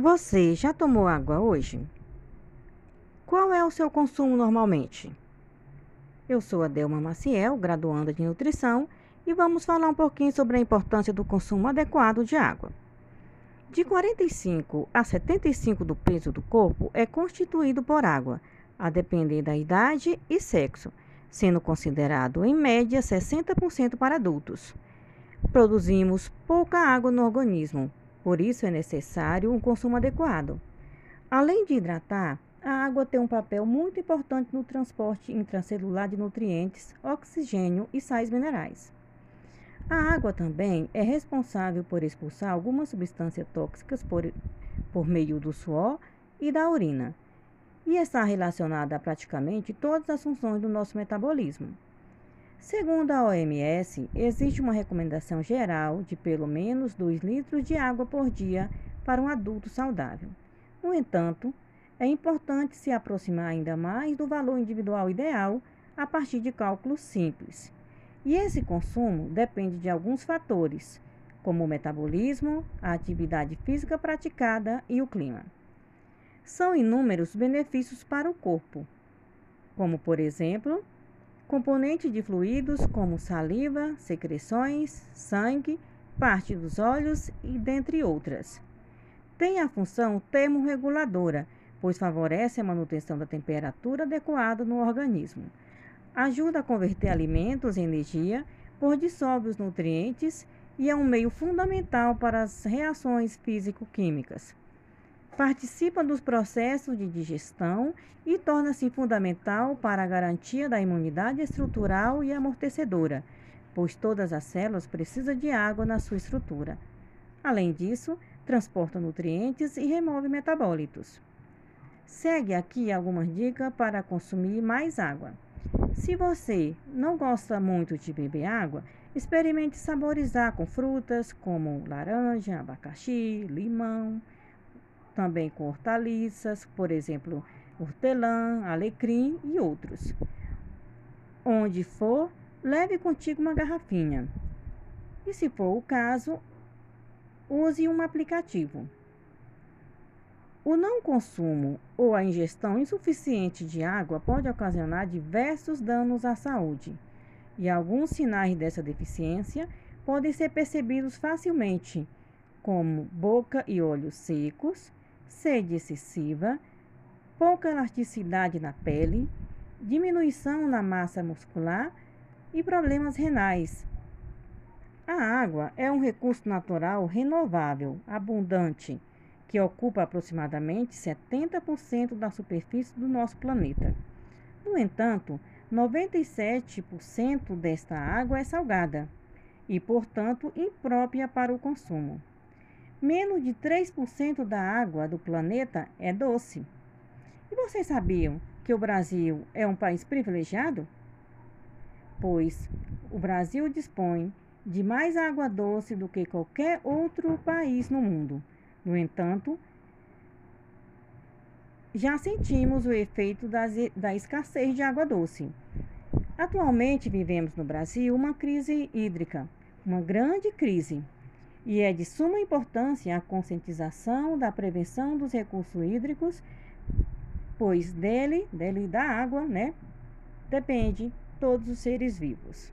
Você já tomou água hoje? Qual é o seu consumo normalmente? Eu sou a Delma Maciel, graduanda de nutrição, e vamos falar um pouquinho sobre a importância do consumo adequado de água. De 45 a 75 do peso do corpo é constituído por água, a depender da idade e sexo, sendo considerado em média 60% para adultos. Produzimos pouca água no organismo, por isso é necessário um consumo adequado. Além de hidratar, a água tem um papel muito importante no transporte intracelular de nutrientes, oxigênio e sais minerais. A água também é responsável por expulsar algumas substâncias tóxicas por, por meio do suor e da urina, e está relacionada a praticamente todas as funções do nosso metabolismo. Segundo a OMS, existe uma recomendação geral de pelo menos 2 litros de água por dia para um adulto saudável. No entanto, é importante se aproximar ainda mais do valor individual ideal a partir de cálculos simples. E esse consumo depende de alguns fatores, como o metabolismo, a atividade física praticada e o clima. São inúmeros benefícios para o corpo, como, por exemplo, componente de fluidos como saliva, secreções, sangue, parte dos olhos e dentre outras. Tem a função termorreguladora, pois favorece a manutenção da temperatura adequada no organismo. Ajuda a converter alimentos em energia, por dissolve os nutrientes e é um meio fundamental para as reações físico-químicas participa dos processos de digestão e torna-se fundamental para a garantia da imunidade estrutural e amortecedora, pois todas as células precisam de água na sua estrutura. Além disso, transporta nutrientes e remove metabólitos. Segue aqui algumas dicas para consumir mais água. Se você não gosta muito de beber água, experimente saborizar com frutas como laranja, abacaxi, limão também com hortaliças, por exemplo, hortelã, alecrim e outros. Onde for, leve contigo uma garrafinha. E se for o caso, use um aplicativo. O não consumo ou a ingestão insuficiente de água pode ocasionar diversos danos à saúde, e alguns sinais dessa deficiência podem ser percebidos facilmente, como boca e olhos secos, sede excessiva, pouca elasticidade na pele, diminuição na massa muscular e problemas renais. A água é um recurso natural renovável, abundante, que ocupa aproximadamente 70% da superfície do nosso planeta. No entanto, 97% desta água é salgada e, portanto, imprópria para o consumo. Menos de 3% da água do planeta é doce. E vocês sabiam que o Brasil é um país privilegiado? Pois o Brasil dispõe de mais água doce do que qualquer outro país no mundo. No entanto, já sentimos o efeito das, da escassez de água doce. Atualmente vivemos no Brasil uma crise hídrica, uma grande crise. E é de suma importância a conscientização da prevenção dos recursos hídricos, pois dele, dele da água, né, depende todos os seres vivos.